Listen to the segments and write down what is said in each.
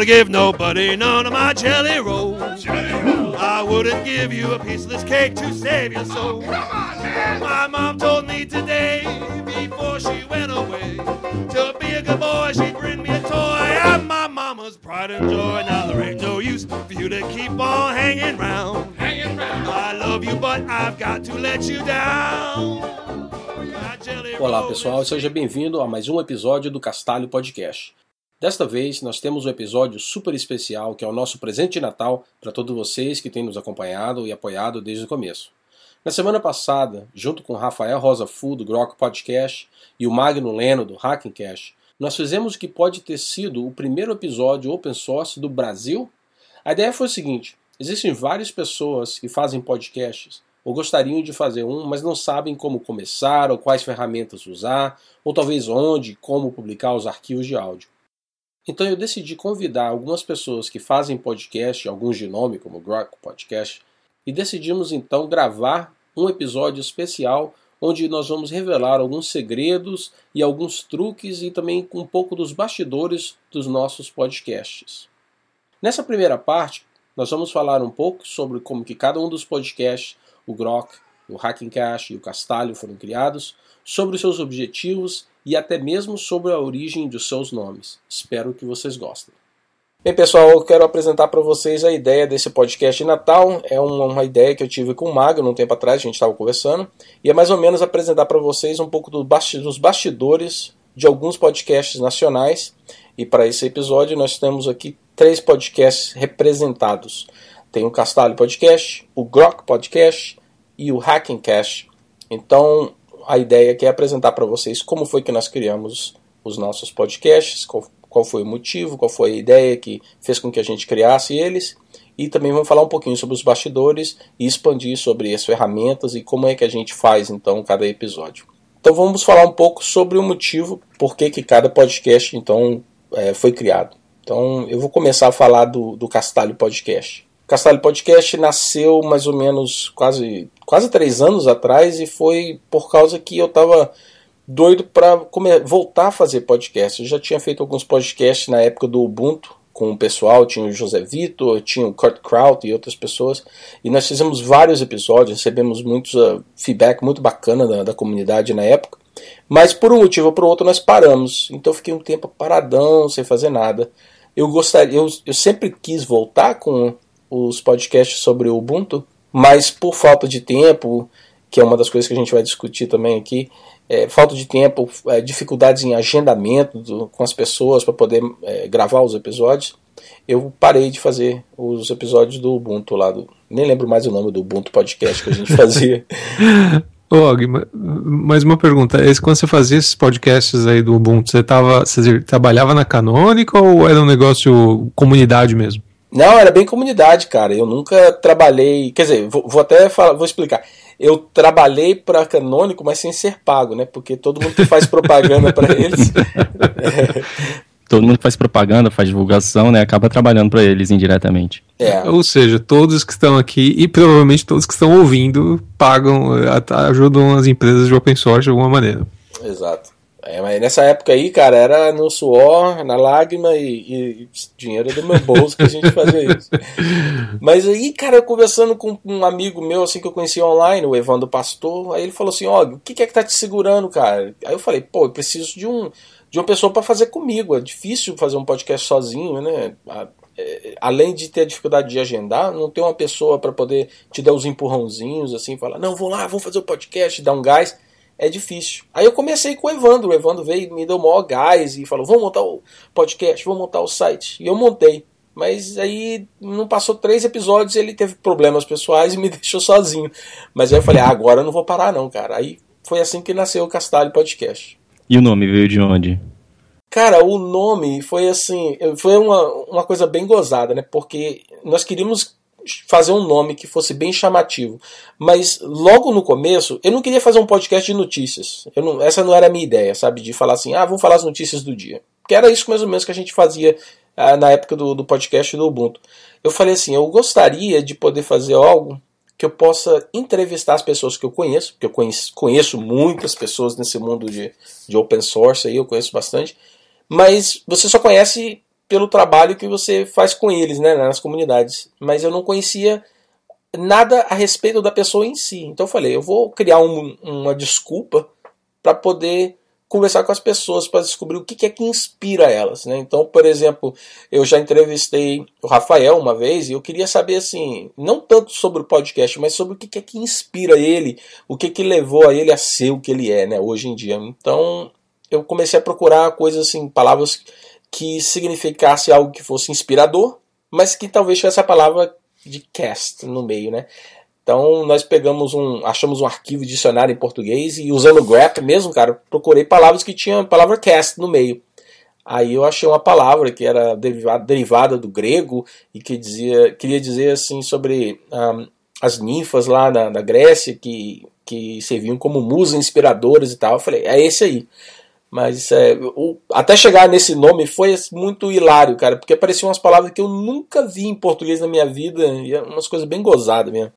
wanna give nobody none of my jelly rolls. I wouldn't give you a piece of this cake to save your soul. My mom told me today, before she went away, to be a good boy, she'd bring me a toy. I'm my mama's pride and joy. Now there ain't no use for you to keep on hanging round. Hanging round. I love you, but I've got to let you down. Olá pessoal, seja bem-vindo a mais um episódio do Castalho Podcast. Desta vez nós temos um episódio super especial que é o nosso presente de Natal para todos vocês que têm nos acompanhado e apoiado desde o começo. Na semana passada, junto com Rafael Rosa Fu do Grok Podcast e o Magno Leno do Hacking Cash, nós fizemos o que pode ter sido o primeiro episódio open source do Brasil. A ideia foi o seguinte: existem várias pessoas que fazem podcasts ou gostariam de fazer um, mas não sabem como começar ou quais ferramentas usar, ou talvez onde e como publicar os arquivos de áudio. Então eu decidi convidar algumas pessoas que fazem podcast, alguns de nome, como o Grok Podcast, e decidimos então gravar um episódio especial onde nós vamos revelar alguns segredos e alguns truques e também um pouco dos bastidores dos nossos podcasts. Nessa primeira parte, nós vamos falar um pouco sobre como que cada um dos podcasts, o Grok, o Hacking Cash e o Castalho foram criados, sobre os seus objetivos e até mesmo sobre a origem dos seus nomes. Espero que vocês gostem. Bem, pessoal, eu quero apresentar para vocês a ideia desse podcast de Natal. É uma, uma ideia que eu tive com o Mago um tempo atrás, a gente estava conversando, e é mais ou menos apresentar para vocês um pouco do basti- dos bastidores de alguns podcasts nacionais. E para esse episódio nós temos aqui três podcasts representados. Tem o Castalho Podcast, o Grok Podcast e o Hacking Cash. Então, a ideia aqui é apresentar para vocês como foi que nós criamos os nossos podcasts, qual, qual foi o motivo, qual foi a ideia que fez com que a gente criasse eles, e também vamos falar um pouquinho sobre os bastidores e expandir sobre as ferramentas e como é que a gente faz então cada episódio. Então vamos falar um pouco sobre o motivo por que, que cada podcast então é, foi criado. Então eu vou começar a falar do, do Castalho Podcast. Castalho Podcast nasceu mais ou menos quase, quase três anos atrás e foi por causa que eu estava doido para voltar a fazer podcast. Eu já tinha feito alguns podcasts na época do Ubuntu com o pessoal, tinha o José Vitor, tinha o Kurt Kraut e outras pessoas, e nós fizemos vários episódios, recebemos muitos uh, feedback muito bacana da, da comunidade na época, mas por um motivo ou por outro nós paramos, então fiquei um tempo paradão, sem fazer nada. Eu gostaria, eu, eu sempre quis voltar com os podcasts sobre o Ubuntu, mas por falta de tempo, que é uma das coisas que a gente vai discutir também aqui, é, falta de tempo, é, dificuldades em agendamento do, com as pessoas para poder é, gravar os episódios, eu parei de fazer os episódios do Ubuntu lá, do, nem lembro mais o nome do Ubuntu Podcast que a gente fazia. Og, ma- mais uma pergunta. Quando você fazia esses podcasts aí do Ubuntu, você, tava, você trabalhava na Canônica ou era um negócio comunidade mesmo? Não, era bem comunidade, cara. Eu nunca trabalhei. Quer dizer, vou, vou até falar, vou explicar. Eu trabalhei para Canônico, mas sem ser pago, né? Porque todo mundo que faz propaganda para eles. Todo mundo que faz propaganda, faz divulgação, né? Acaba trabalhando para eles indiretamente. É, Ou seja, todos que estão aqui e provavelmente todos que estão ouvindo pagam, eh, ajudam as empresas de open source de alguma maneira. exato. É, mas nessa época aí, cara, era no suor, na lágrima e, e dinheiro do meu bolso que a gente fazia isso. Mas aí, cara, eu conversando com um amigo meu, assim, que eu conheci online, o Evandro Pastor, aí ele falou assim, ó, o que, é que tá te segurando, cara? Aí eu falei, pô, eu preciso de um de uma pessoa para fazer comigo. É difícil fazer um podcast sozinho, né? É, Além de ter a dificuldade de agendar, não tem uma pessoa para poder te dar os empurrãozinhos, assim, falar, não, vou lá, vou fazer o podcast, dar um gás. É difícil. Aí eu comecei com o Evandro. O Evandro veio e me deu o maior gás e falou: vamos montar o podcast, vamos montar o site. E eu montei. Mas aí não passou três episódios ele teve problemas pessoais e me deixou sozinho. Mas aí eu falei: ah, agora eu não vou parar, não, cara. Aí foi assim que nasceu o Castalho Podcast. E o nome veio de onde? Cara, o nome foi assim, foi uma, uma coisa bem gozada, né? Porque nós queríamos fazer um nome que fosse bem chamativo. Mas logo no começo, eu não queria fazer um podcast de notícias. Não, essa não era a minha ideia, sabe? De falar assim, ah, vamos falar as notícias do dia. Que era isso mais ou menos que a gente fazia ah, na época do, do podcast do Ubuntu. Eu falei assim, eu gostaria de poder fazer algo que eu possa entrevistar as pessoas que eu conheço, porque eu conheço, conheço muitas pessoas nesse mundo de, de open source aí, eu conheço bastante, mas você só conhece pelo trabalho que você faz com eles, né, nas comunidades. Mas eu não conhecia nada a respeito da pessoa em si. Então eu falei, eu vou criar um, uma desculpa para poder conversar com as pessoas para descobrir o que é que inspira elas, né? Então, por exemplo, eu já entrevistei o Rafael uma vez e eu queria saber assim, não tanto sobre o podcast, mas sobre o que é que inspira ele, o que que levou a ele a ser o que ele é, né, hoje em dia. Então, eu comecei a procurar coisas assim, palavras que significasse algo que fosse inspirador, mas que talvez tivesse a palavra de cast no meio, né? Então nós pegamos um, achamos um arquivo de dicionário em português e usando o grep mesmo, cara, procurei palavras que tinham a palavra cast no meio. Aí eu achei uma palavra que era derivada, do grego e que dizia, queria dizer assim sobre um, as ninfas lá na, na Grécia que, que serviam como musas inspiradoras e tal. Eu falei, é esse aí. Mas é, até chegar nesse nome foi muito hilário, cara, porque apareciam umas palavras que eu nunca vi em português na minha vida, e é umas coisas bem gozadas mesmo.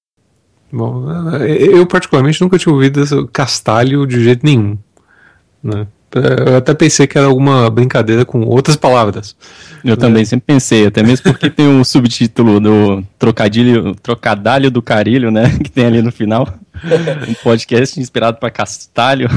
Bom, eu particularmente nunca tinha ouvido castalho de jeito nenhum. Né? Eu até pensei que era alguma brincadeira com outras palavras. Eu também sempre pensei, até mesmo porque tem um subtítulo do trocadilho, trocadalho do carilho, né? Que tem ali no final. Um podcast inspirado para castalho.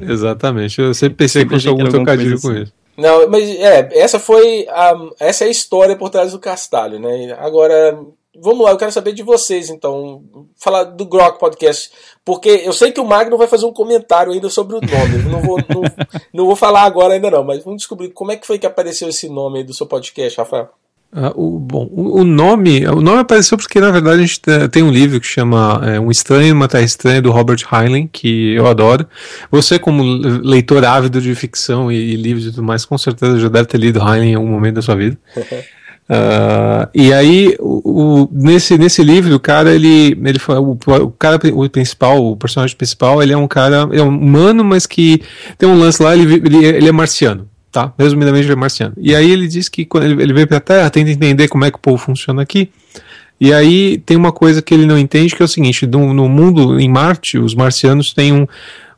Exatamente. Eu sempre pensei sempre que fosse algum trocadilho com assim. isso. Não, mas é, essa foi a, essa é a história por trás do castalho, né? Agora, vamos lá, eu quero saber de vocês, então. Falar do Grok Podcast. Porque eu sei que o Magno vai fazer um comentário ainda sobre o nome. não, vou, não, não, vou falar agora ainda não, mas vamos descobrir como é que foi que apareceu esse nome aí do seu podcast, Rafael. Uh, o, bom, o, o, nome o nome apareceu porque na verdade a gente tem um livro que chama é, Um Estranho uma Terra Estranha do Robert Heinlein que eu adoro. Você como leitor ávido de ficção e, e livros e tudo mais com certeza já deve ter lido Heinlein em algum momento da sua vida. Uh, e aí, o, o, nesse, nesse livro, o cara, ele, ele o, o cara, o principal, o personagem principal, ele é um cara, é um humano, mas que tem um lance lá, ele, ele, ele é marciano, tá? Resumidamente, ele é marciano. E aí ele diz que quando ele, ele veio pra Terra, tenta entender como é que o povo funciona aqui. E aí tem uma coisa que ele não entende, que é o seguinte, no, no mundo, em Marte, os marcianos têm um,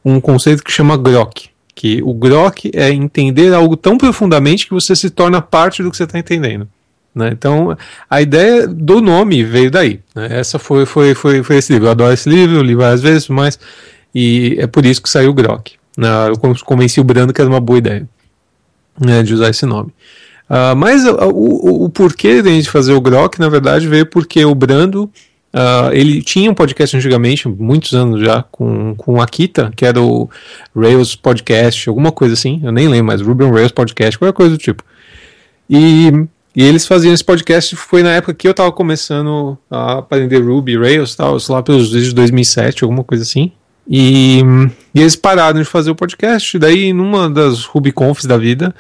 um conceito que chama grok, que o grok é entender algo tão profundamente que você se torna parte do que você está entendendo. Né? Então, a ideia do nome veio daí. Né? Essa foi, foi, foi, foi esse livro. Eu adoro esse livro, li várias vezes, mas e é por isso que saiu o Grok. Né? Eu convenci o Brando que era uma boa ideia né, de usar esse nome. Uh, mas uh, o, o, porquê de a gente fazer o Grok, na verdade, veio porque o Brando Uh, ele tinha um podcast antigamente, muitos anos já, com, com o Akita, que era o Rails Podcast, alguma coisa assim, eu nem lembro mais, Ruby on Rails Podcast, qualquer coisa do tipo. E e eles faziam esse podcast, foi na época que eu tava começando a aprender Ruby, Rails e tal, sei lá, pelos desde 2007, alguma coisa assim. E, e, eles pararam de fazer o podcast. Daí, numa das RubyConfs da vida,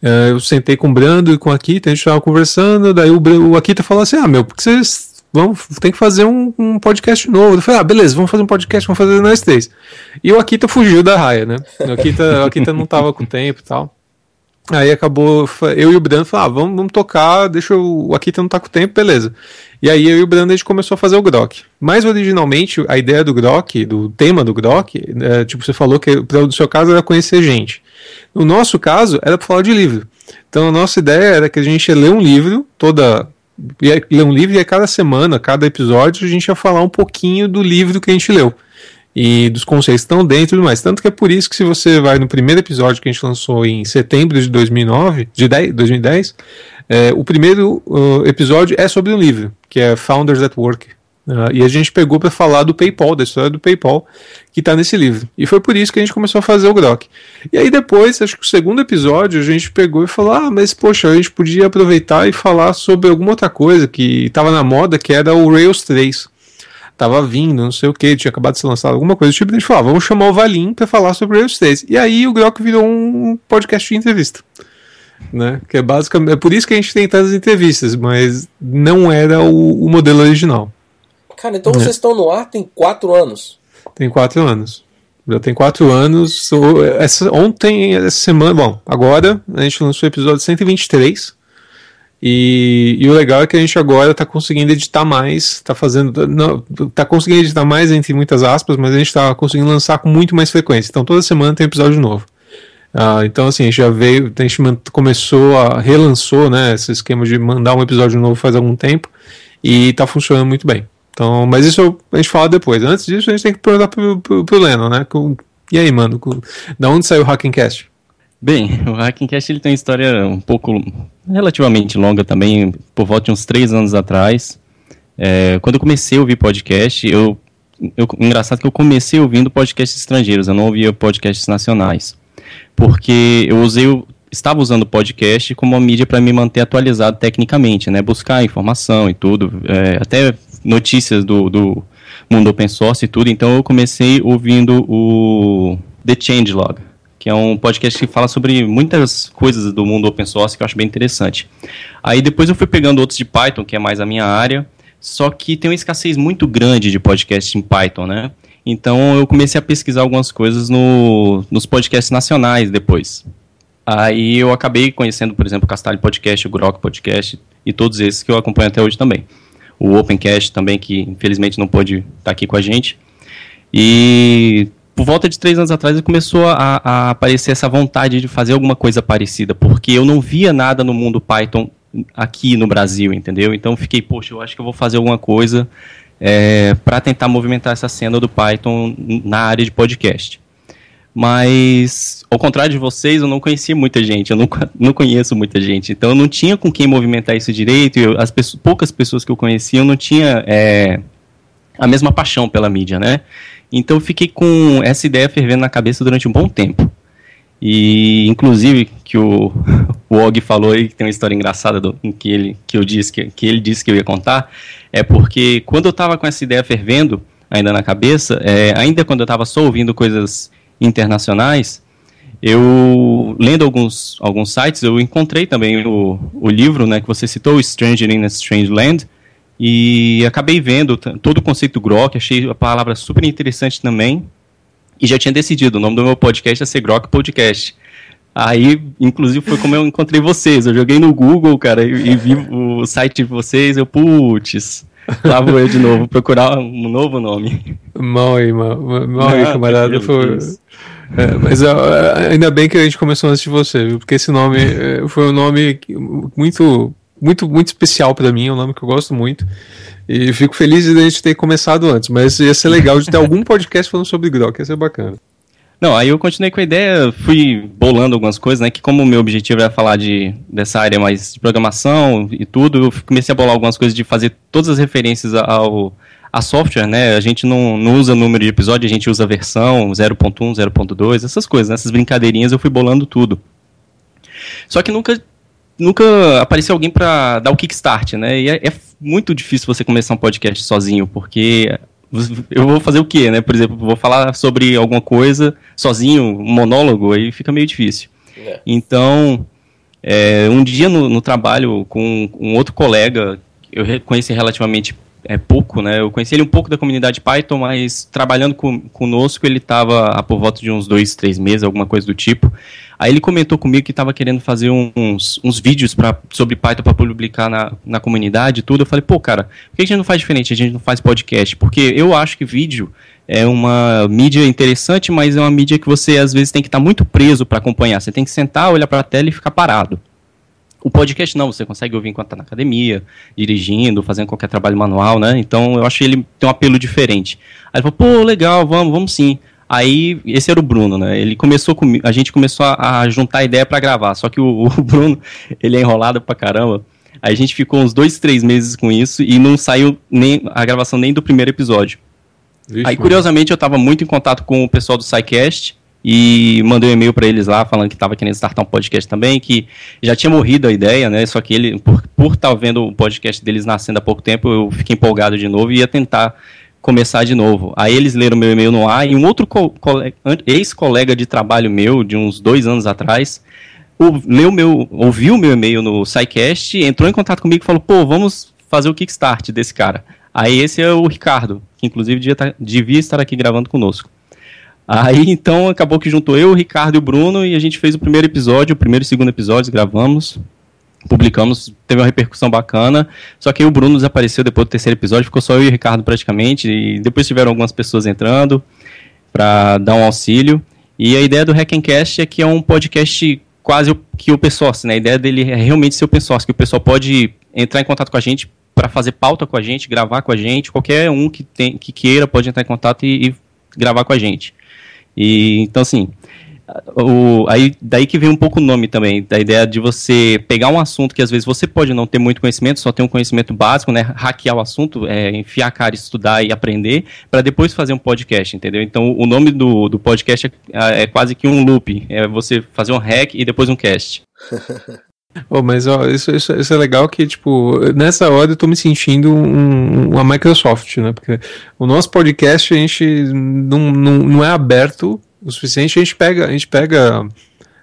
uh, eu sentei com o Brando e com a Akita, a gente tava conversando. Daí o, o Akita falou assim: Ah, meu, porque vocês vão, tem que fazer um, um, podcast novo. Eu falei: Ah, beleza, vamos fazer um podcast, vamos fazer nós três. E o Akita fugiu da raia, né? O Akita, o Akita não tava com tempo e tal. Aí acabou, eu e o Brando falaram, ah, vamos, vamos tocar, deixa o, o Akita não tá com tempo, beleza. E aí eu e o Brando a gente começou a fazer o Grok. Mas originalmente a ideia do Grok, do tema do Grok, é, tipo você falou que no seu caso era conhecer gente. No nosso caso era para falar de livro. Então a nossa ideia era que a gente ia ler um livro toda ia ler um livro e a cada semana, cada episódio a gente ia falar um pouquinho do livro que a gente leu e dos conceitos que estão dentro e tudo mais. Tanto que é por isso que se você vai no primeiro episódio que a gente lançou em setembro de 2009, de 10, 2010, é, o primeiro uh, episódio é sobre um livro, que é Founders at Work. Uh, e a gente pegou para falar do PayPal, da história do PayPal, que está nesse livro. E foi por isso que a gente começou a fazer o Grok. E aí depois, acho que o segundo episódio, a gente pegou e falou: ah, mas poxa, a gente podia aproveitar e falar sobre alguma outra coisa que estava na moda, que era o Rails 3 tava vindo, não sei o que, tinha acabado de ser lançado alguma coisa do tipo, a gente falou, ah, vamos chamar o Valim para falar sobre 3. E aí o Grok virou um podcast de entrevista. Né? Que é basicamente. É por isso que a gente tem tantas entrevistas, mas não era o, o modelo original. Cara, então vocês é. estão no ar tem quatro anos. Tem quatro anos. Já tem quatro anos. Essa, ontem, essa semana. Bom, agora a gente lançou o episódio 123. E, e, o legal é que a gente agora está conseguindo editar mais, está fazendo, não, tá conseguindo editar mais entre muitas aspas, mas a gente está conseguindo lançar com muito mais frequência. Então toda semana tem episódio novo. Ah, então, assim, a gente já veio, a gente começou a relançou, né, esse esquema de mandar um episódio novo faz algum tempo e tá funcionando muito bem. Então, mas isso a gente fala depois. Antes disso, a gente tem que perguntar pro, pro, pro Leno, né? E aí, mano, da onde saiu o Hackencast? Bem, o Hackencast ele tem uma história um pouco relativamente longa também, por volta de uns três anos atrás. É, quando eu comecei a ouvir podcast, eu, eu, engraçado que eu comecei ouvindo podcasts estrangeiros, eu não ouvia podcasts nacionais, porque eu usei, estava usando podcast como uma mídia para me manter atualizado tecnicamente, né, buscar informação e tudo, é, até notícias do, do mundo open source e tudo, então eu comecei ouvindo o The Changelog, que é um podcast que fala sobre muitas coisas do mundo open source que eu acho bem interessante. Aí depois eu fui pegando outros de Python, que é mais a minha área, só que tem uma escassez muito grande de podcast em Python, né? Então eu comecei a pesquisar algumas coisas no, nos podcasts nacionais depois. Aí eu acabei conhecendo, por exemplo, o Castalho Podcast, o Grok Podcast e todos esses que eu acompanho até hoje também o Opencast também, que infelizmente não pôde estar aqui com a gente. E por volta de três anos atrás começou a, a, aparecer essa vontade de fazer alguma coisa parecida, porque eu não via nada no mundo Python aqui no Brasil, entendeu? Então fiquei, poxa, eu acho que eu vou fazer alguma coisa é, para tentar movimentar essa cena do Python na área de podcast. Mas, ao contrário de vocês, eu não conhecia muita gente, eu não, não conheço muita gente. Então, eu não tinha com quem movimentar isso direito. Eu, as pessoas, poucas pessoas que eu conhecia, eu não tinha é, a mesma paixão pela mídia, né? Então, fiquei com essa ideia fervendo na cabeça durante um bom tempo. E, inclusive, que o, o Og falou aí, que tem uma história engraçada do, que, ele, que, eu disse, que, que ele disse que eu ia contar, é porque quando eu estava com essa ideia fervendo ainda na cabeça, é, ainda quando eu estava só ouvindo coisas internacionais, eu, lendo alguns, alguns sites, eu encontrei também o, o livro né, que você citou, Stranger in a Strange Land, e acabei vendo todo o conceito Grok, achei a palavra super interessante também, e já tinha decidido, o nome do meu podcast é ser Grok Podcast. Aí, inclusive, foi como eu encontrei vocês. Eu joguei no Google, cara, e, e vi o site de vocês, eu, putz, lá vou eu de novo procurar um novo nome. Mal aí, mal, mal aí, camarada. Foi, é, mas ainda bem que a gente começou antes de você, viu? Porque esse nome é, foi um nome muito, muito, muito especial para mim, é um nome que eu gosto muito. E fico feliz de a gente ter começado antes, mas ia ser legal de ter algum podcast falando sobre Grok, ia ser bacana. Não, aí eu continuei com a ideia, fui bolando algumas coisas, né? Que como o meu objetivo era falar de, dessa área mais de programação e tudo, eu comecei a bolar algumas coisas de fazer todas as referências ao, a software, né? A gente não, não usa número de episódio, a gente usa versão 0.1, 0.2, essas coisas, né? essas brincadeirinhas eu fui bolando tudo. Só que nunca nunca apareceu alguém para dar o kickstart, né? E é, é, muito difícil você começar um podcast sozinho, porque eu vou fazer o quê, né? Por exemplo, vou falar sobre alguma coisa sozinho, um monólogo, aí fica meio difícil. É. Então, é, um dia no, no, trabalho com um outro colega, eu conheci relativamente é pouco, né? Eu conheci ele um pouco da comunidade Python, mas trabalhando com, conosco ele estava por volta de uns dois, três meses, alguma coisa do tipo. Aí ele comentou comigo que estava querendo fazer uns, uns vídeos pra, sobre Python para publicar na, na comunidade e tudo. Eu falei, pô, cara, por que a gente não faz diferente? A gente não faz podcast? Porque eu acho que vídeo é uma mídia interessante, mas é uma mídia que você às vezes tem que estar tá muito preso para acompanhar. Você tem que sentar, olhar para a tela e ficar parado. O podcast não, você consegue ouvir enquanto está na academia, dirigindo, fazendo qualquer trabalho manual, né? Então eu acho que ele tem um apelo diferente. Aí ele falou, pô, legal, vamos, vamos sim. Aí, esse era o Bruno, né? Ele começou comigo, a gente começou a, a juntar ideia para gravar, só que o, o, Bruno, ele é enrolado pra caramba. Aí a gente ficou uns dois, três meses com isso e não saiu nem a gravação nem do primeiro episódio. Vixe, Aí, curiosamente, eu tava muito em contato com o pessoal do SciCast, e mandei um e-mail para eles lá falando que estava querendo startar um podcast também, que já tinha morrido a ideia, né? Só que ele, por estar por tá vendo o podcast deles nascendo há pouco tempo, eu fiquei empolgado de novo e ia tentar começar de novo. Aí eles leram meu e-mail no ar e um outro co ex-colega de trabalho meu, de uns dois anos atrás, o, leu meu, ouviu meu e-mail no SciCast, entrou em contato comigo e falou: pô, vamos fazer o kickstart desse cara. Aí esse é o Ricardo, que inclusive devia, tá, devia estar aqui gravando conosco. Aí então acabou que juntou eu, o Ricardo e o Bruno e a gente fez o primeiro episódio, o primeiro e segundo episódio, gravamos, publicamos, teve uma repercussão bacana. Só que o Bruno desapareceu depois do terceiro episódio, ficou só eu e o Ricardo praticamente, e depois tiveram algumas pessoas entrando para dar um auxílio. E a ideia do Hackencast é que é um podcast quase que open source, né? A ideia dele é realmente ser open source, que o pessoal pode entrar em contato com a gente para fazer pauta com a gente, gravar com a gente, qualquer um que, tem, que queira pode entrar em contato e, e gravar com a gente. E então assim, o, aí, daí que vem um pouco o nome também, da ideia de você pegar um assunto que às vezes você pode não ter muito conhecimento, só ter um conhecimento básico, né? Hackear o assunto, é, enfiar a cara, estudar e aprender, para depois fazer um podcast, entendeu? Então o nome do, do podcast é, é quase que um loop. É você fazer um hack e depois um cast. Oh, mas ó, isso, isso, isso, é legal que, tipo, nessa hora eu tô me sentindo um, uma Microsoft, né? Porque o nosso podcast a gente não, não, não é aberto o suficiente, a gente pega, a gente pega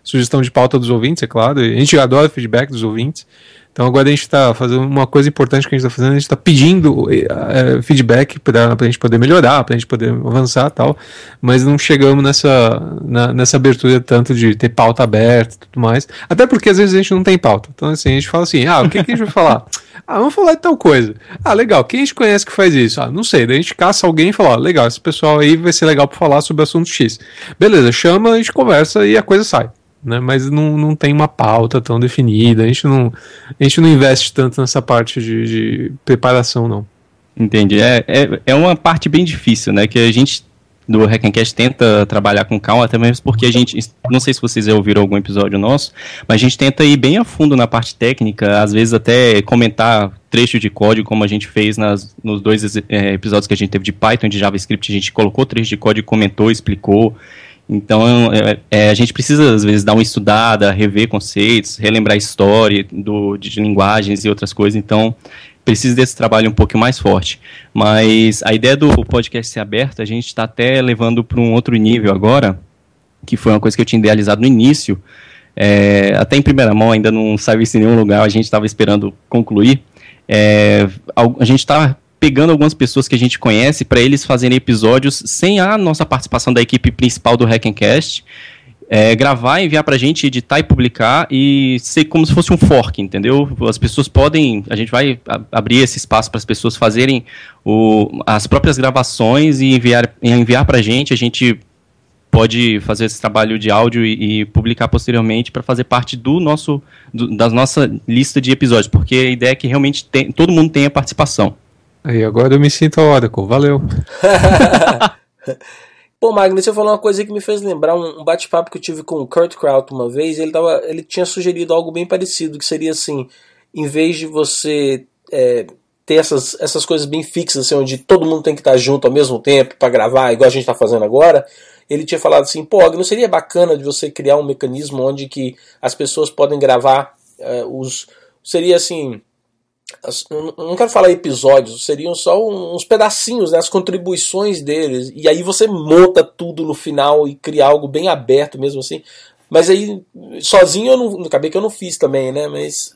sugestão de pauta dos ouvintes, é claro, a gente adora feedback dos ouvintes. Então agora a gente está fazendo uma coisa importante que a gente está fazendo, a gente está pedindo é, feedback para a gente poder melhorar, para a gente poder avançar tal, mas não chegamos nessa, na, nessa abertura tanto de ter pauta aberta e tudo mais, até porque às vezes a gente não tem pauta. Então assim, a gente fala assim, ah, o que, que a gente vai falar? Ah, vamos falar de tal coisa. Ah, legal, quem a gente conhece que faz isso? Ah, não sei, daí a gente caça alguém e fala, ó, legal, esse pessoal aí vai ser legal para falar sobre o assunto X. Beleza, chama, a gente conversa e a coisa sai né? Mas não, não tem uma pauta tão definida. A gente não, a gente não investe tanto nessa parte de, de preparação, não. Entendi. É, é, é uma parte bem difícil, né? Que a gente do Hackencast tenta trabalhar com calma, até mesmo porque a gente, não sei se vocês já ouviram algum episódio nosso, mas a gente tenta ir bem a fundo na parte técnica, às vezes até comentar trechos de código, como a gente fez nas, nos dois é, episódios que a gente teve de Python e de JavaScript, a gente colocou trechos de código, comentou, explicou, então, é, é, a gente precisa, às vezes, dar uma estudada, rever conceitos, relembrar a história do, de, de linguagens e outras coisas. Então, precisa desse trabalho um pouco mais forte. Mas a ideia do podcast ser aberto, a gente está até levando para um outro nível agora, que foi uma coisa que eu tinha idealizado no início. É, até em primeira mão, ainda não saiu isso em nenhum lugar, a gente estava esperando concluir. É, a gente está pegando algumas pessoas que a gente conhece para eles fazerem episódios sem a nossa participação da equipe principal do Hackencast. É, gravar, enviar pra gente, editar e publicar e ser como se fosse um fork, entendeu? As pessoas podem, a gente vai abrir esse espaço para as pessoas fazerem o, as próprias gravações e enviar, enviar pra gente, a gente pode fazer esse trabalho de áudio e, e publicar posteriormente para fazer parte do nosso, do, da nossa lista de episódios, porque a ideia é que realmente tem, todo mundo tenha participação. Aí, agora eu me sinto a Oracle, valeu. Pô, Magnus, você falou uma coisa que me fez lembrar um bate-papo que eu tive com o Kurt Kraut uma vez. Ele, tava, ele tinha sugerido algo bem parecido, que seria assim, em vez de você é, ter essas, essas coisas bem fixas, assim, onde todo mundo tem que estar junto ao mesmo tempo para gravar, igual a gente está fazendo agora, ele tinha falado assim, pô, não seria bacana de você criar um mecanismo onde que as pessoas podem gravar é, os... Seria assim não quero falar episódios, seriam só uns pedacinhos, né, as contribuições deles, e aí você monta tudo no final e cria algo bem aberto mesmo assim. Mas aí, sozinho eu não. Acabei que eu não fiz também, né? Mas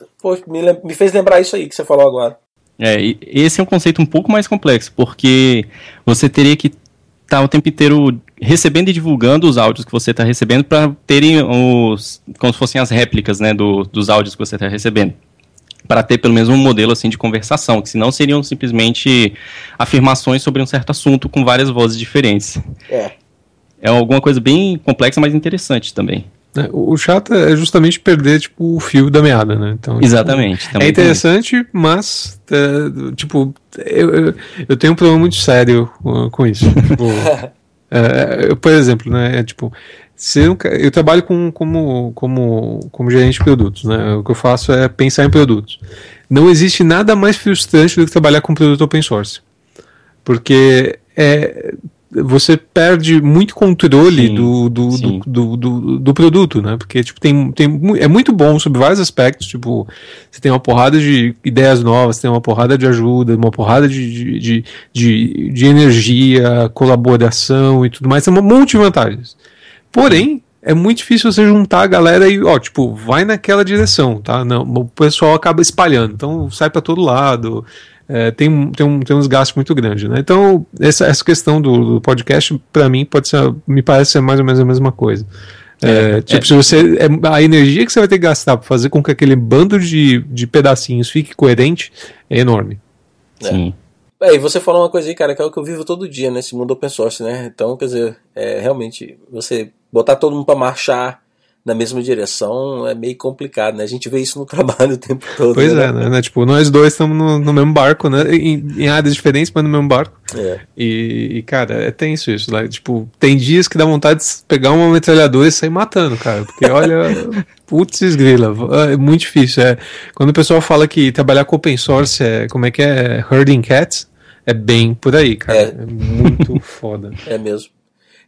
me, me fez lembrar isso aí que você falou agora. É, esse é um conceito um pouco mais complexo, porque você teria que estar tá o tempo inteiro recebendo e divulgando os áudios que você está recebendo para terem os. como se fossem as réplicas né, do, dos áudios que você está recebendo para ter pelo menos um modelo assim de conversação, que senão seriam simplesmente afirmações sobre um certo assunto com várias vozes diferentes. É. É alguma coisa bem complexa, mas interessante também. É, o chato é justamente perder tipo, o fio da meada, né? Então, Exatamente. Tipo, é interessante, mas é, tipo, eu, eu, eu, tenho um problema muito sério com isso. tipo, é, eu, por exemplo, né? É, tipo, se eu, eu trabalho com, como, como, como gerente de produtos, né? O que eu faço é pensar em produtos. Não existe nada mais frustrante do que trabalhar com produto open source. Porque é, você perde muito controle sim, do, do, sim. do, do, do, produto, né? Porque tipo, tem, tem, é muito bom sobre vários aspectos. Tipo, você tem uma porrada de ideias novas, tem uma porrada de ajuda, uma porrada de, de, de, de energia, colaboração e tudo mais. Tem um monte de vantagens. Porém, é muito difícil você juntar a galera e, ó, tipo, vai naquela direção, tá? Não, o pessoal acaba espalhando, então sai para todo lado. É, tem, tem, um, tem uns gastos muito grandes, né? Então, essa, essa questão do, do podcast, para mim, pode ser, me parece ser mais ou menos a mesma coisa. É, é, tipo, é. se você. É, a energia que você vai ter que gastar para fazer com que aquele bando de, de pedacinhos fique coerente é enorme. Sim. É, e você falou uma coisa aí, cara, que é o que eu vivo todo dia nesse mundo open source, né? Então, quer dizer, é, realmente, você botar todo mundo para marchar na mesma direção é meio complicado, né? A gente vê isso no trabalho o tempo todo. Pois né? é, né? né? Tipo, nós dois estamos no, no, mesmo barco, né? Em, em, áreas diferentes, mas no mesmo barco. É. E, e, cara, é tenso isso, né? Tipo, tem dias que dá vontade de pegar uma metralhadora e sair matando, cara. Porque olha, putz grila, é muito difícil. É, quando o pessoal fala que trabalhar com open source é, como é que é? Herding cats, é bem por aí, cara. É, é muito foda. É mesmo.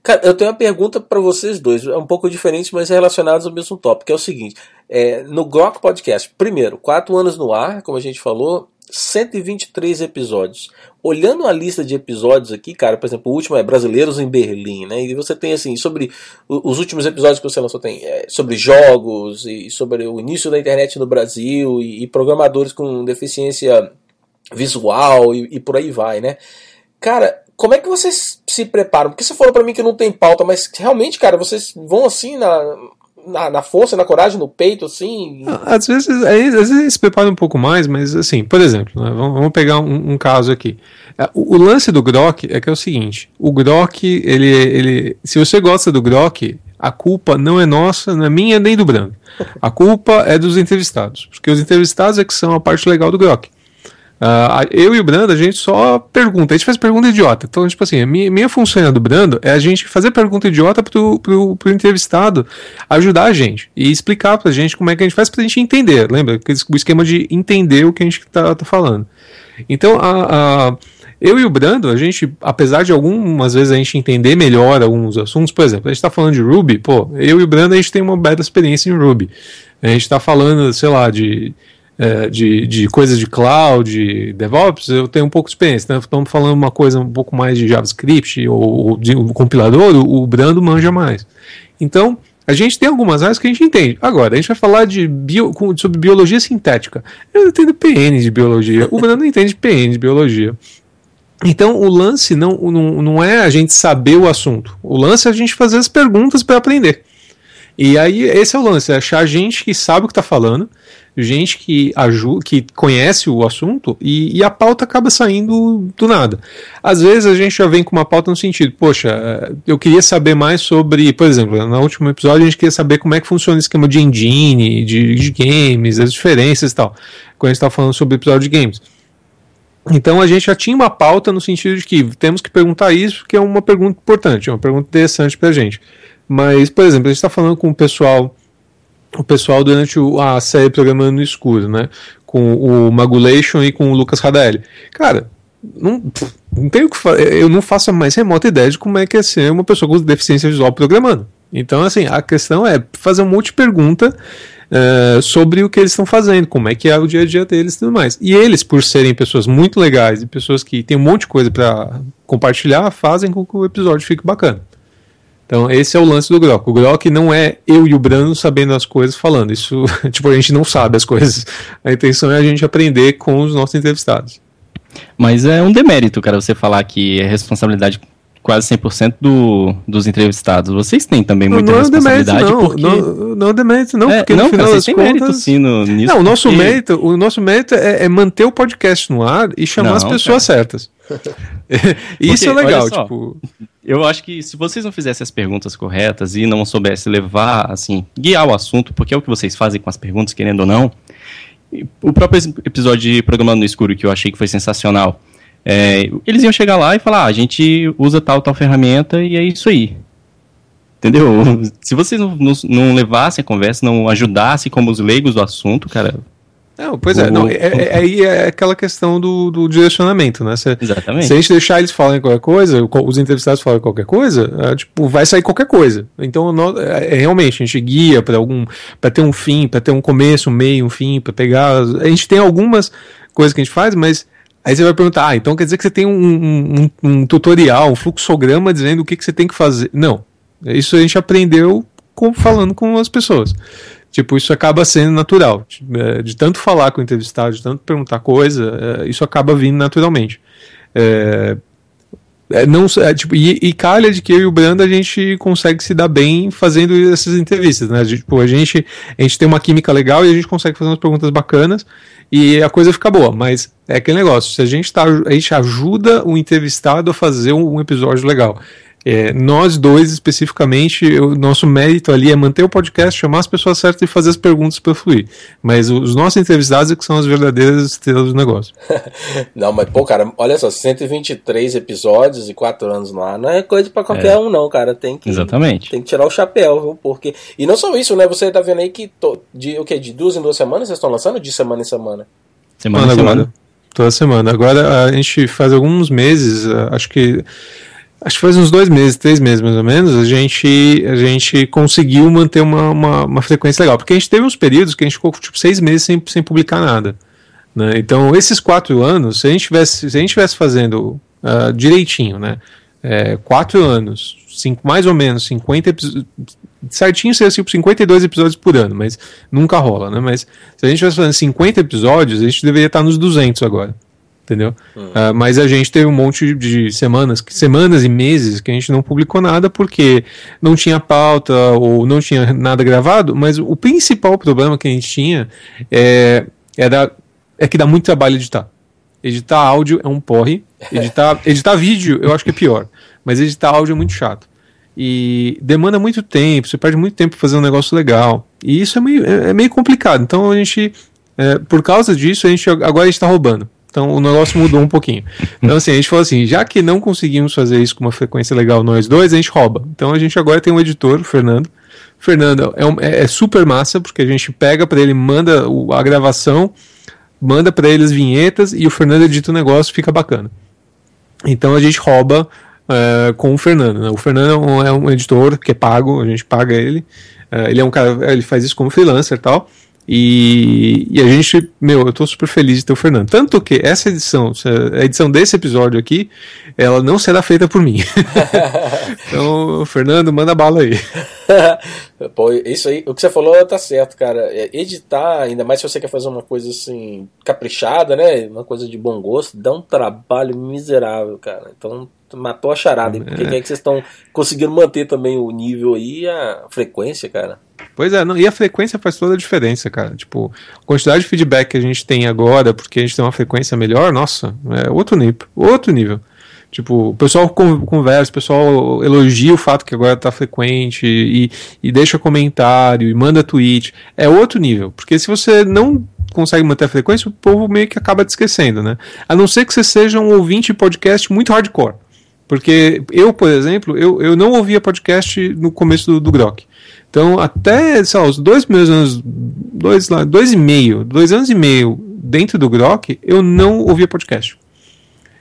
Cara, eu tenho uma pergunta para vocês dois, é um pouco diferente, mas é relacionados ao mesmo tópico, é o seguinte: é, no Grok Podcast, primeiro, quatro anos no ar, como a gente falou, 123 episódios. Olhando a lista de episódios aqui, cara, por exemplo, o último é Brasileiros em Berlim, né? E você tem assim, sobre os últimos episódios que você lançou, tem é, sobre jogos e sobre o início da internet no Brasil e, e programadores com deficiência visual e, e por aí vai, né? Cara, como é que vocês se preparam? Porque você falou para mim que não tem pauta, mas realmente, cara, vocês vão assim na, na, na, força, na coragem, no peito, assim? Às vezes, às vezes se preparam um pouco mais, mas assim, por exemplo, né, vamos, vamos, pegar um, um, caso aqui. É, o, o, lance do Grok é que é o seguinte: o Grok, ele, ele, se você gosta do Grok, a culpa não é nossa, não é minha nem do Branco. A culpa é dos entrevistados, porque os entrevistados é que são a parte legal do Grok. Uh, eu e o Brando, a gente só pergunta, a gente faz pergunta idiota. Então, tipo assim, minha, minha função do Brando é a gente fazer pergunta idiota pro, pro, pro entrevistado ajudar a gente e explicar pra gente como é que a gente faz pra gente entender. Lembra? O esquema de entender o que a gente tá, tá falando. Então, a, a, eu e o Brando, a gente, apesar de algumas vezes a gente entender melhor alguns assuntos, por exemplo, a gente tá falando de Ruby, pô, eu e o Brando a gente tem uma bela experiência em Ruby. A gente tá falando, sei lá, de é, de, de coisas de cloud, de DevOps, eu tenho um pouco de experiência. Né? Estamos falando uma coisa um pouco mais de JavaScript ou, ou de um compilador, o, o Brando manja mais. Então, a gente tem algumas áreas que a gente entende. Agora, a gente vai falar de bio, sobre biologia sintética. Eu entendo PN de biologia, o Brando entende PN de biologia. Então, o lance não, não, não é a gente saber o assunto. O lance é a gente fazer as perguntas para aprender. E aí, esse é o lance: é achar gente que sabe o que está falando gente que ajuda, que conhece o assunto e, e, a pauta acaba saindo do nada. Às vezes a gente já vem com uma pauta no sentido, poxa, eu queria saber mais sobre, por exemplo, no último episódio a gente queria saber como é que funciona o esquema de engine, de, de games, as diferenças e tal, quando a gente estava falando sobre episódio de games. Então a gente já tinha uma pauta no sentido de que temos que perguntar isso, que é uma pergunta importante, é uma pergunta interessante para a gente. Mas, por exemplo, a gente está falando com o pessoal o pessoal durante a série Programando no Escuro, né? Com o Magulation e com o Lucas Radaeli. Cara, não, não tenho que eu não faço a mais remota ideia de como é que é ser uma pessoa com deficiência visual programando. Então, assim, a questão é fazer um monte de pergunta uh, sobre o que eles estão fazendo, como é que é o dia a dia deles e tudo mais. E eles, por serem pessoas muito legais e pessoas que têm um monte de coisa para compartilhar, fazem com que o episódio fique bacana. Então, esse é o lance do Grok. O Grok não é eu e o Brando sabendo as coisas falando. Isso, tipo, a gente não sabe as coisas. A intenção é a gente aprender com os nossos entrevistados. Mas é um demérito, cara, você falar que é responsabilidade quase 100% do, dos entrevistados. Vocês têm também muita não, não responsabilidade. Demérito, não, porque... não, não é demérito, não, é, porque não, no final cara, das contas... mérito sim no, nisso. Não, o nosso, porque... mérito, o nosso mérito é, é, manter o podcast no ar e chamar as pessoas cara. certas. Isso porque, é legal, tipo. Eu acho que se vocês não fizessem as perguntas corretas e não soubessem levar, assim, guiar o assunto, porque é o que vocês fazem com as perguntas, querendo ou não. O próprio episódio de Programando no Escuro, que eu achei que foi sensacional, é, eles iam chegar lá e falar: ah, a gente usa tal, tal ferramenta e é isso aí. Entendeu? Se vocês não, não, não levassem a conversa, não ajudassem como os leigos do assunto, cara, não, pois é, não, é, é, aí é, é, aquela questão do, do direcionamento, né? Se, Exatamente. Se a gente deixar eles falarem qualquer coisa, os entrevistados falarem qualquer coisa, é, tipo, vai sair qualquer coisa. Então, nós, é, é realmente, a gente guia para algum, para ter um fim, para ter um começo, um meio, um fim, para pegar. A gente tem algumas coisas que a gente faz, mas Aí você vai perguntar, ah, então quer dizer que você tem um, um, um tutorial, um fluxograma dizendo o que, que você tem que fazer. Não. Isso a gente aprendeu com, falando com as pessoas. Tipo, isso acaba sendo natural. De, é, de tanto falar com o entrevistado, de tanto perguntar coisa, é, isso acaba vindo naturalmente. É, é, não, é, tipo, e, e calha de que eu e o Brando a gente consegue se dar bem fazendo essas entrevistas, né? Tipo, a gente, a gente tem uma química legal e a gente consegue fazer umas perguntas bacanas e a coisa fica boa, mas é aquele negócio, se a gente, tá, a gente ajuda o entrevistado a fazer um, um episódio legal É, nós dois, especificamente, o nosso mérito ali é manter o podcast, chamar as pessoas certas e fazer as perguntas para fluir. Mas os nossos entrevistados é que são as verdadeiras estrelas do negócio. não, mas, pô, cara, olha só, 123 episódios e 4 anos no ar não é coisa para qualquer é. um, não, cara. Tem que, Exatamente. Tem que tirar o chapéu, viu? Porque. E não só isso, né? Você tá vendo aí que to... de, o quê? de duas em duas semanas vocês estão lançando? De semana em semana? Semana em semana. Toda semana. Agora a gente faz alguns meses, acho que acho que faz uns dois meses, três meses mais ou menos, a gente, a gente conseguiu manter uma, uma, uma, frequência legal. Porque a gente teve uns períodos que a gente ficou tipo seis meses sem, sem publicar nada. Né? Então, esses quatro anos, se a gente tivesse, se a gente tivesse fazendo uh, direitinho, né? É, quatro anos, cinco, mais ou menos 50 episódios. Certinho seria tipo 52 episódios por ano, mas nunca rola, né? Mas se a gente tivesse fazendo 50 episódios, a gente deveria estar nos 200 agora entendeu? Uhum. Uh, mas a gente teve um monte de semanas, semanas e meses que a gente não publicou nada porque não tinha pauta ou não tinha nada gravado, mas o principal problema que a gente tinha é, era, é que dá muito trabalho editar. Editar áudio é um porre, editar, editar vídeo eu acho que é pior, mas editar áudio é muito chato. E demanda muito tempo, você perde muito tempo fazendo um negócio legal. E isso é meio, é, é meio complicado. Então a gente, é, por causa disso, a gente agora está roubando. Então o negócio mudou um pouquinho. Então, assim, a gente falou assim: já que não conseguimos fazer isso com uma frequência legal nós dois, a gente rouba. Então a gente agora tem um editor, o Fernando. O Fernando é, um, é, é super massa, porque a gente pega para ele, manda o, a gravação, manda para ele as vinhetas e o Fernando edita o negócio, fica bacana. Então a gente rouba uh, com o Fernando. Né? O Fernando é um, é um, editor que é pago, a gente paga ele. Uh, ele é um cara, ele faz isso como freelancer e tal. E, e, a gente, meu, eu tô super feliz de ter o Fernando. Tanto que essa edição, a edição desse episódio aqui, ela não será feita por mim. então, Fernando, manda bala aí. Pô, isso aí, o que você falou tá certo, cara. É, editar, ainda mais se você quer fazer uma coisa assim, caprichada, né? Uma coisa de bom gosto, dá um trabalho miserável, cara. Então, matou a charada. É. Porque é que vocês estão conseguindo manter também o nível aí, a frequência, cara? Pois é, não, e a frequência faz toda a diferença, cara. Tipo, a quantidade de feedback que a gente tem agora, porque a gente tem uma frequência melhor, nossa, é outro nível. Outro nível. Tipo, o pessoal conversa, o pessoal elogia o fato que agora tá frequente e, e deixa comentário e manda tweet. É outro nível. Porque se você não consegue manter a frequência, o povo meio que acaba te esquecendo, né? A não ser que você seja um ouvinte de podcast muito hardcore. Porque eu, por exemplo, eu, eu não ouvia podcast no começo do, do Grok. Então, até, sei lá, os dois meus anos, dois, dois e meio, dois anos e meio dentro do Grok, eu não ouvia podcast.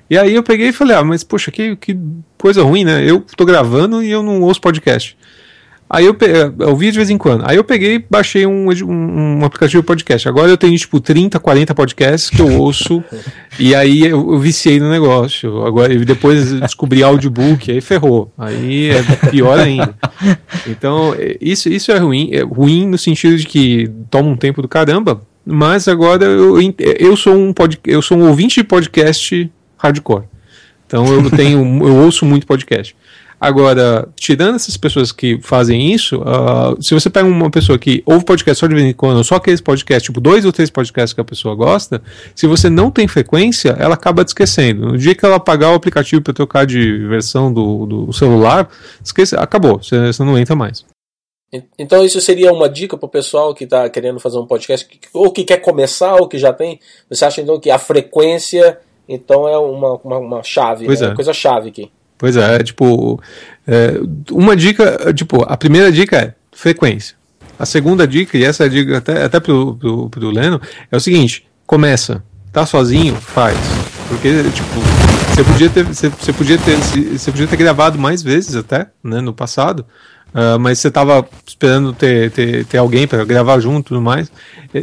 E aí eu peguei e falei, ah, mas poxa, que, que coisa ruim, né? Eu tô gravando e eu não ouço podcast. Aí eu, eu ouvi de vez em quando. Aí eu peguei baixei um, um, um, aplicativo podcast. Agora eu tenho tipo 30, 40 podcasts que eu ouço. e aí eu, eu, viciei no negócio. Agora depois descobri audiobook, aí ferrou. Aí é pior ainda. Então, isso, isso é ruim. É ruim no sentido de que toma um tempo do caramba. Mas agora eu, eu sou um pod, eu sou um ouvinte de podcast hardcore. Então eu tenho eu ouço muito podcast. Agora, tirando essas pessoas que fazem isso, uh, se você pega uma pessoa que ouve podcast só de vez em quando, só aqueles podcasts, tipo dois ou três podcasts que a pessoa gosta, se você não tem frequência, ela acaba te esquecendo. No dia que ela pagar o aplicativo para trocar de versão do, do celular, esquece, acabou, você, você não entra mais. Então isso seria uma dica para o pessoal que está querendo fazer um podcast, ou que quer começar, ou que já tem. Você acha então que a frequência então é uma, uma, uma chave, né? é. coisa chave aqui. Pois é, é, tipo, é, uma dica, tipo, a primeira dica é frequência. A segunda dica, e essa é a dica até, até pro, pro, pro Leno, é o seguinte, começa, tá sozinho, faz. Porque, tipo, você podia ter, você, podia ter, você podia ter gravado mais vezes até, né, no passado, uh, mas você tava esperando ter, ter, ter alguém para gravar junto e tudo mais.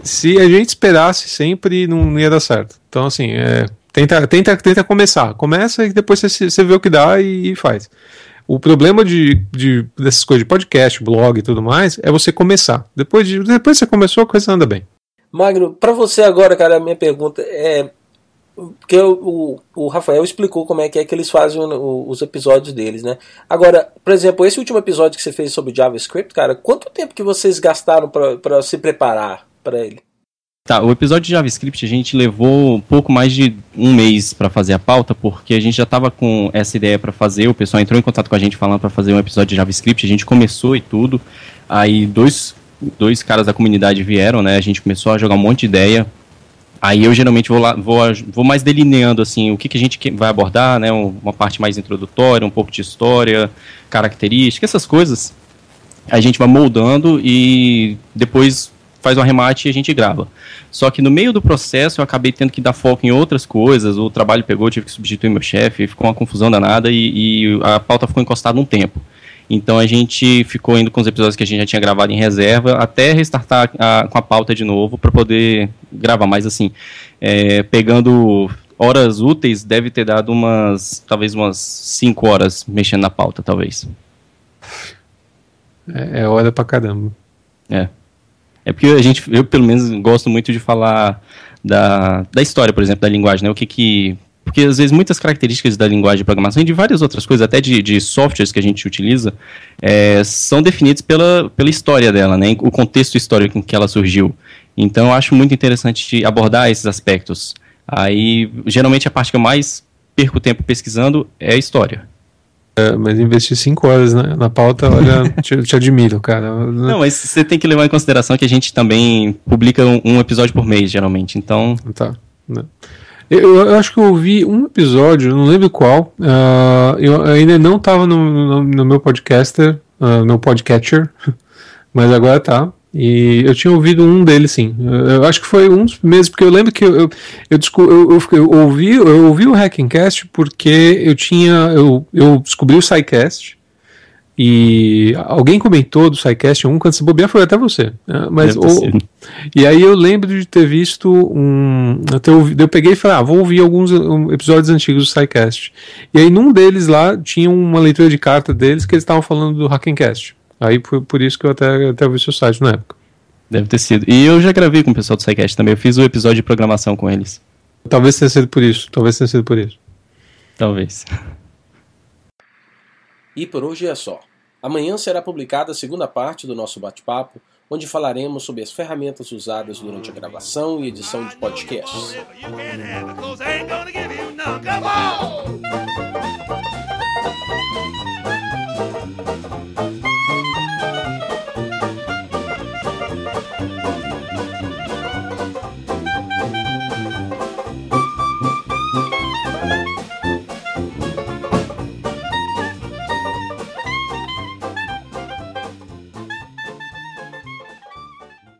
Se a gente esperasse sempre, não, não ia dar certo. Então, assim, é, Tenta, tenta, tenta começar. Começa e depois você, você vê o que dá e, e faz. O problema de, de, dessas coisas de podcast, blog e tudo mais é você começar. Depois, de, depois você começou, a coisa anda bem. Magno, para você agora, cara, a minha pergunta é. Porque o, o, Rafael explicou como é que é que eles fazem o, os episódios deles, né? Agora, por exemplo, esse último episódio que você fez sobre JavaScript, cara, quanto tempo que vocês gastaram para se preparar para ele? Tá, o episódio de JavaScript a gente levou um pouco mais de um mês para fazer a pauta, porque a gente já estava com essa ideia para fazer, o pessoal entrou em contato com a gente falando para fazer um episódio de JavaScript, a gente começou e tudo, aí dois, dois caras da comunidade vieram, né, a gente começou a jogar um monte de ideia, aí eu geralmente vou, lá, vou, vou mais delineando, assim, o que, que a gente vai abordar, né, uma parte mais introdutória, um pouco de história, características, essas coisas, a gente vai moldando e depois faz um arremate e a gente grava. Só que no meio do processo eu acabei tendo que dar foco em outras coisas, o trabalho pegou, tive que substituir meu chefe, ficou uma confusão danada e, e a pauta ficou encostada um tempo. Então a gente ficou indo com os episódios que a gente já tinha gravado em reserva até restartar a, com a pauta de novo para poder gravar. Mas assim, é, pegando horas úteis, deve ter dado umas, talvez umas 5 horas mexendo na pauta, talvez. É, é hora pra caramba. É. É porque a gente, eu pelo menos gosto muito de falar da, da história, por exemplo, da linguagem, né? O que que porque às vezes muitas características da linguagem de programação e de várias outras coisas, até de, de softwares que a gente utiliza, é, são definidos pela, pela história dela, né? O contexto histórico em que ela surgiu. Então eu acho muito interessante abordar esses aspectos. Aí, geralmente a parte que eu mais perco tempo pesquisando é a história. É, mas investir cinco horas na, na pauta, olha, te, te, admiro, cara. Não, mas você tem que levar em consideração que a gente também publica um, um episódio por mês, geralmente, então... Tá, né. eu, eu, acho que eu ouvi um episódio, não lembro qual, uh, eu ainda não estava no, no, no, meu podcaster, uh, no podcatcher, mas agora tá, e eu tinha ouvido um deles, sim. Eu acho que foi um dos primeiros, porque eu lembro que eu, eu, eu, eu, eu ouvi, eu ouvi o Hackencast porque eu tinha. Eu, eu descobri o SciCast. E alguém comentou do SciCast um, quando se bobear foi até você. Né? Mas, ou, e aí eu lembro de ter visto um. Até ouvi, eu peguei e falei, ah, vou ouvir alguns episódios antigos do SciCast. E aí num deles lá tinha uma leitura de carta deles que eles estavam falando do Hackencast. Aí por, por isso que eu até, até vi seu site na época. Deve ter sido. E eu já gravei com o pessoal do SciCast também. Eu fiz o um episódio de programação com eles. Talvez tenha sido por isso. Talvez tenha sido por isso. Talvez. E por hoje é só. Amanhã será publicada a segunda parte do nosso bate-papo, onde falaremos sobre as ferramentas usadas durante a gravação e edição de podcasts.